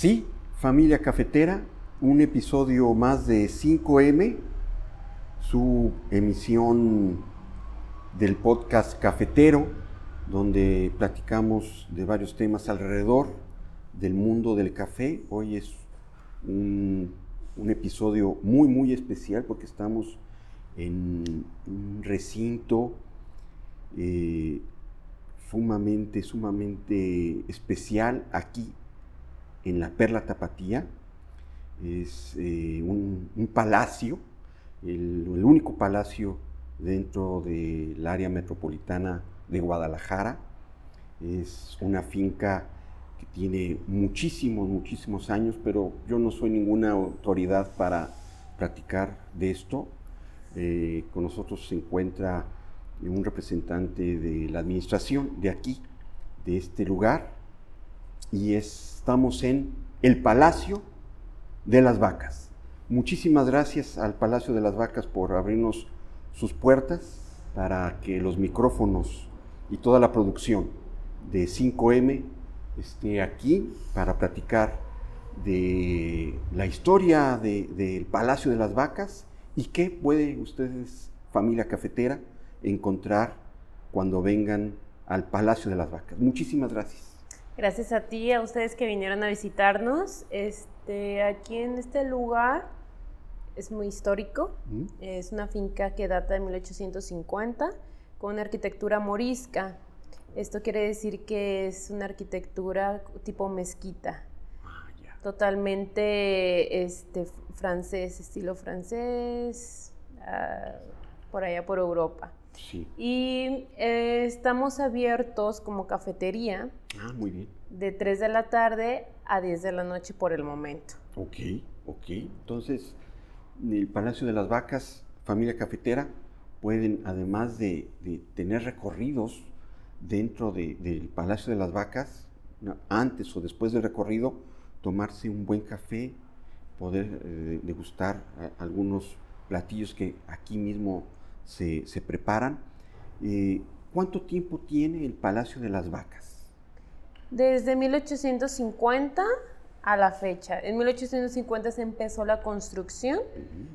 Sí, familia cafetera, un episodio más de 5M, su emisión del podcast cafetero, donde platicamos de varios temas alrededor del mundo del café. Hoy es un, episodio muy, muy especial porque estamos en un recinto eh, sumamente, sumamente especial aquí en la Perla Tapatía. Es eh, un, palacio, el, el, único palacio dentro del área metropolitana de Guadalajara. Es una finca que tiene muchísimos, muchísimos años, pero yo no soy ninguna autoridad para platicar de esto. Eh, con nosotros se encuentra un representante de la administración de aquí, de este lugar, y estamos en el Palacio de las Vacas. Muchísimas gracias al Palacio de las Vacas por abrirnos sus puertas para que los micrófonos y toda la producción de 5M esté aquí para platicar de la historia del de, Palacio de las Vacas y qué puede ustedes, familia cafetera, encontrar cuando vengan al Palacio de las Vacas. Muchísimas gracias. Gracias a ti, a ustedes que vinieron a visitarnos. Este, aquí en este lugar es muy histórico. ¿Mm? Es una finca que data de 1850 con una arquitectura morisca. Esto quiere decir que es una arquitectura tipo mezquita. Ah, Totalmente este, francés, estilo francés, uh, por allá por Europa. Sí. Y eh, estamos abiertos como cafetería. Ah, muy bien. De 3 de la tarde a 10 de la noche por el momento. Ok, ok. Entonces, el Palacio de las Vacas, familia cafetera, pueden, además de, de tener recorridos dentro de, del Palacio de las Vacas, antes o después del recorrido, tomarse un buen café, poder eh, degustar algunos platillos que aquí mismo se, se preparan. Eh, ¿Cuánto tiempo tiene el Palacio de las Vacas? Desde 1850 a la fecha. En 1850 se empezó la construcción,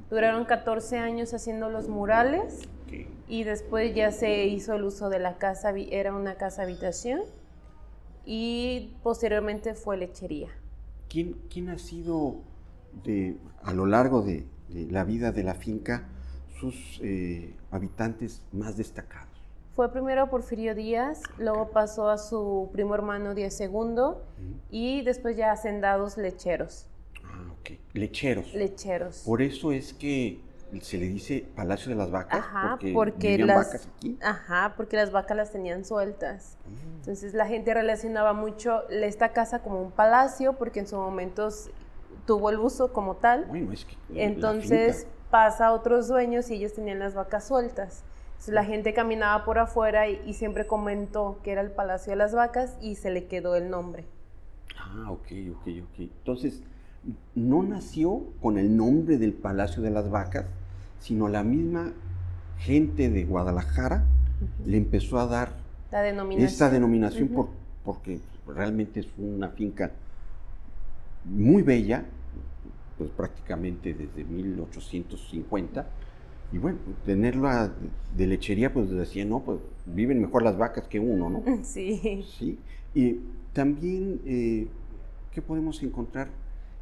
duraron 14 años haciendo los murales okay. y después ya se hizo el uso de la casa, era una casa habitación y posteriormente fue lechería. ¿Quién, quién ha sido de, a lo largo de, de la vida de la finca sus eh, habitantes más destacados? Fue primero Porfirio Díaz, luego pasó a su primo hermano Díaz II y después ya hacendados lecheros. Ah, ok. Lecheros. Lecheros. Por eso es que se le dice Palacio de las Vacas. Ajá, porque, porque las vacas aquí. Ajá, porque las vacas las tenían sueltas. Mm. Entonces la gente relacionaba mucho esta casa como un palacio porque en su momento tuvo el uso como tal. Bueno, es que Entonces pasa a otros dueños y ellos tenían las vacas sueltas. Entonces, la gente caminaba por afuera y, y, siempre comentó que era el Palacio de las Vacas y se le quedó el nombre. Ah, ok, ok, ok. Entonces, no nació con el nombre del Palacio de las Vacas, sino la misma gente de Guadalajara uh -huh. le empezó a dar la denominación. esta denominación uh -huh. por, porque realmente es una finca muy bella, pues prácticamente desde 1850 y bueno, tenerla de lechería, pues decía, no, pues viven mejor las vacas que uno, ¿no? Sí. Sí. Y también, eh, ¿qué podemos encontrar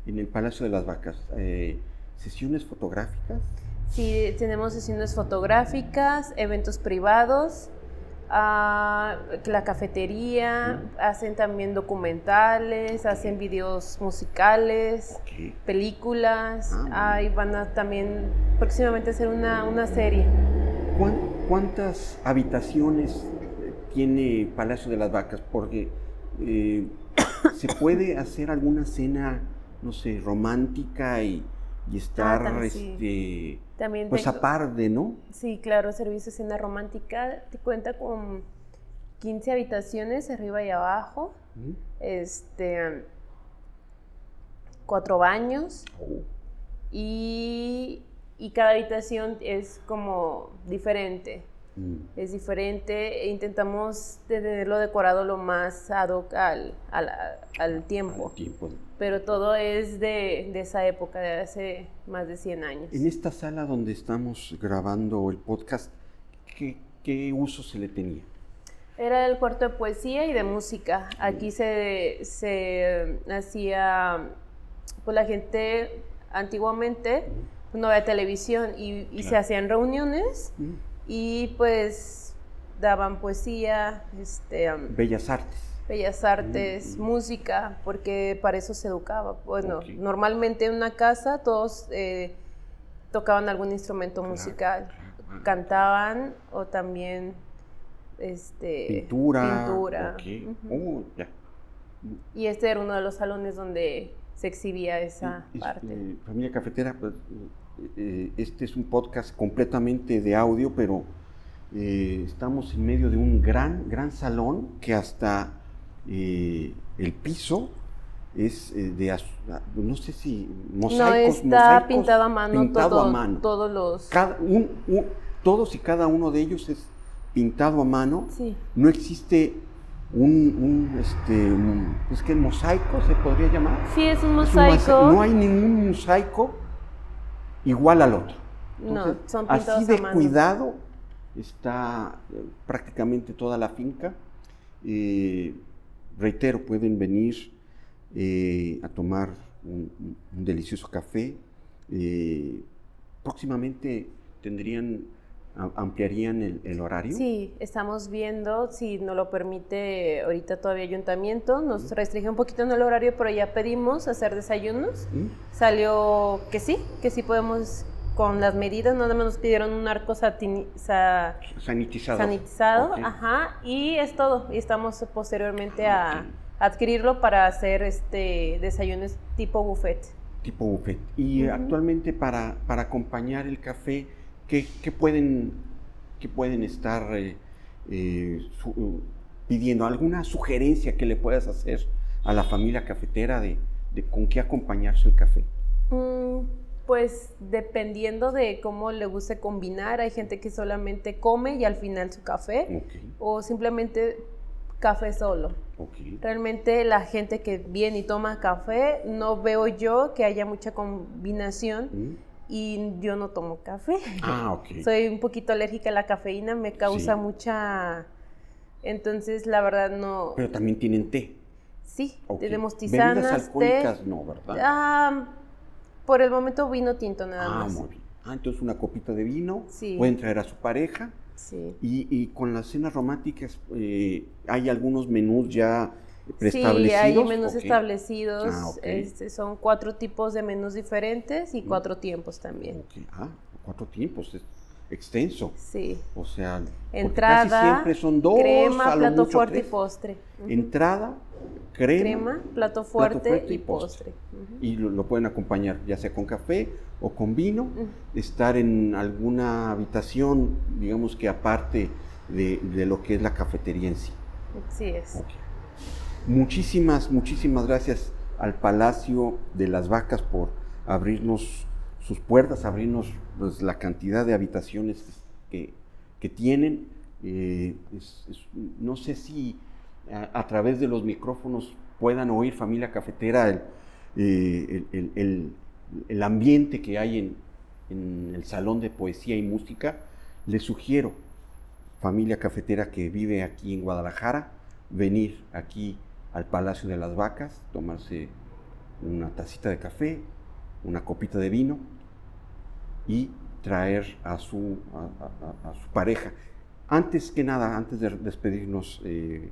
en el Palacio de las Vacas? Eh, ¿Sesiones fotográficas? Sí, tenemos sesiones fotográficas, eventos privados, uh, la cafetería, hacen también documentales, hacen videos musicales, okay. películas, ah, ahí van a también próximamente hacer una, una serie. ¿Cuántas habitaciones tiene Palacio de las Vacas? Porque eh, se puede hacer alguna cena, no sé, romántica y, y estar, ah, también, este, sí. también pues tengo, aparte, ¿no? Sí, claro, servicio de cena romántica te cuenta con 15 habitaciones arriba y abajo, ¿Mm? este, cuatro baños oh. y y cada habitación es como diferente. Mm. Es diferente. E intentamos tenerlo decorado lo más ad hoc al, tiempo. Pero todo es de, esa época, de hace más de 100 años. En esta sala donde estamos grabando el podcast, ¿qué, qué uso se le tenía? Era el cuarto de poesía y de música. Aquí se, se hacía, pues la gente antiguamente no había televisión y, se hacían reuniones y pues daban poesía, este, bellas artes. Bellas artes, música, porque para eso se educaba. Bueno, normalmente en una casa todos eh, tocaban algún instrumento musical, cantaban o también este, pintura. pintura. Oh, y este era uno de los salones donde se exhibía esa parte. Eh, familia Cafetera, pues, eh, este es un podcast completamente de audio, pero eh, estamos en medio de un gran, gran salón que hasta el piso es de, no sé si mosaicos, no, está pintado a mano, todos los... todos y cada uno de ellos es pintado a mano. No existe un, este, es que mosaico se podría llamar. Sí, es un mosaico. no hay ningún mosaico igual al otro. no, son así de cuidado está eh, prácticamente toda la finca. Eh, reitero, pueden venir eh, a tomar un, un delicioso café. próximamente tendrían ¿Ampliarían el, horario? Sí, estamos viendo, si nos lo permite ahorita todavía ayuntamiento, nos restringe un poquito en el horario, pero ya pedimos hacer desayunos. Salió que sí, que sí podemos con las medidas, nada más nos pidieron un arco sanitizado. Sanitizado, ajá, y es todo. Y estamos posteriormente a adquirirlo para hacer este desayunos tipo buffet. Tipo buffet. Y actualmente para, para acompañar el café, ¿Qué, pueden, qué pueden estar eh, eh, pidiendo? ¿Alguna sugerencia que le puedas hacer a la familia cafetera de, con qué acompañarse el café? Mm, pues dependiendo de cómo le guste combinar, hay gente que solamente come y al final su café, o simplemente café solo. Realmente la gente que viene y toma café, no veo yo que haya mucha combinación. Mm y yo no tomo café. Ah, ok. Soy un poquito alérgica a la cafeína, me causa mucha... Entonces, la verdad no... Pero también tienen té. Sí, tenemos tisanas, alcohólicas no, ¿verdad? Ah, por el momento vino tinto nada ah, más. Ah, muy bien. Ah, entonces una copita de vino, sí. pueden traer a su pareja. Sí. Y, con las cenas románticas, eh, ¿hay algunos menús ya preestablecidos? Sí, hay menús establecidos. Ah, este, son cuatro tipos de menús diferentes y mm. cuatro tiempos también. Ah, cuatro tiempos, es extenso. Sí. O sea, entrada, casi siempre son dos, crema, plato fuerte y postre. Entrada, crema, crema plato, fuerte y postre. Y lo, pueden acompañar ya sea con café o con vino, estar en alguna habitación, digamos que aparte de, lo que es la cafetería en sí. Sí es. Muchísimas, muchísimas gracias al Palacio de las Vacas por abrirnos sus puertas, abrirnos pues, la cantidad de habitaciones que, tienen. Eh, no sé si a, través de los micrófonos puedan oír familia cafetera el, eh, el, ambiente que hay en, en, el salón de poesía y música. Les sugiero, familia cafetera que vive aquí en Guadalajara, venir aquí al Palacio de las Vacas, tomarse una tacita de café, una copita de vino y traer a su, a, su pareja. Antes que nada, antes de despedirnos, eh,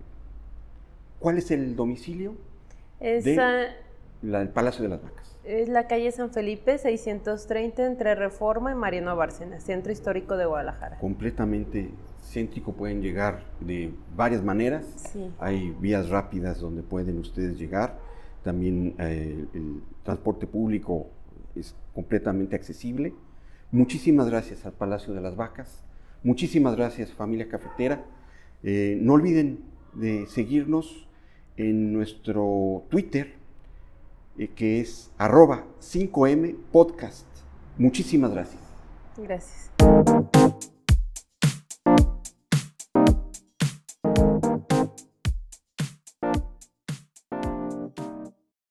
¿cuál es el domicilio del Palacio de las Vacas? Es la calle San Felipe, 630, entre Reforma y Mariano Bárcena, Centro Histórico de Guadalajara. Completamente céntrico pueden llegar de varias maneras. Hay vías rápidas donde pueden ustedes llegar. También eh, el transporte público es completamente accesible. Muchísimas gracias al Palacio de las Vacas. Muchísimas gracias familia cafetera. Eh, no olviden de seguirnos en nuestro Twitter, eh, que es arroba 5M podcast. Muchísimas gracias. Gracias.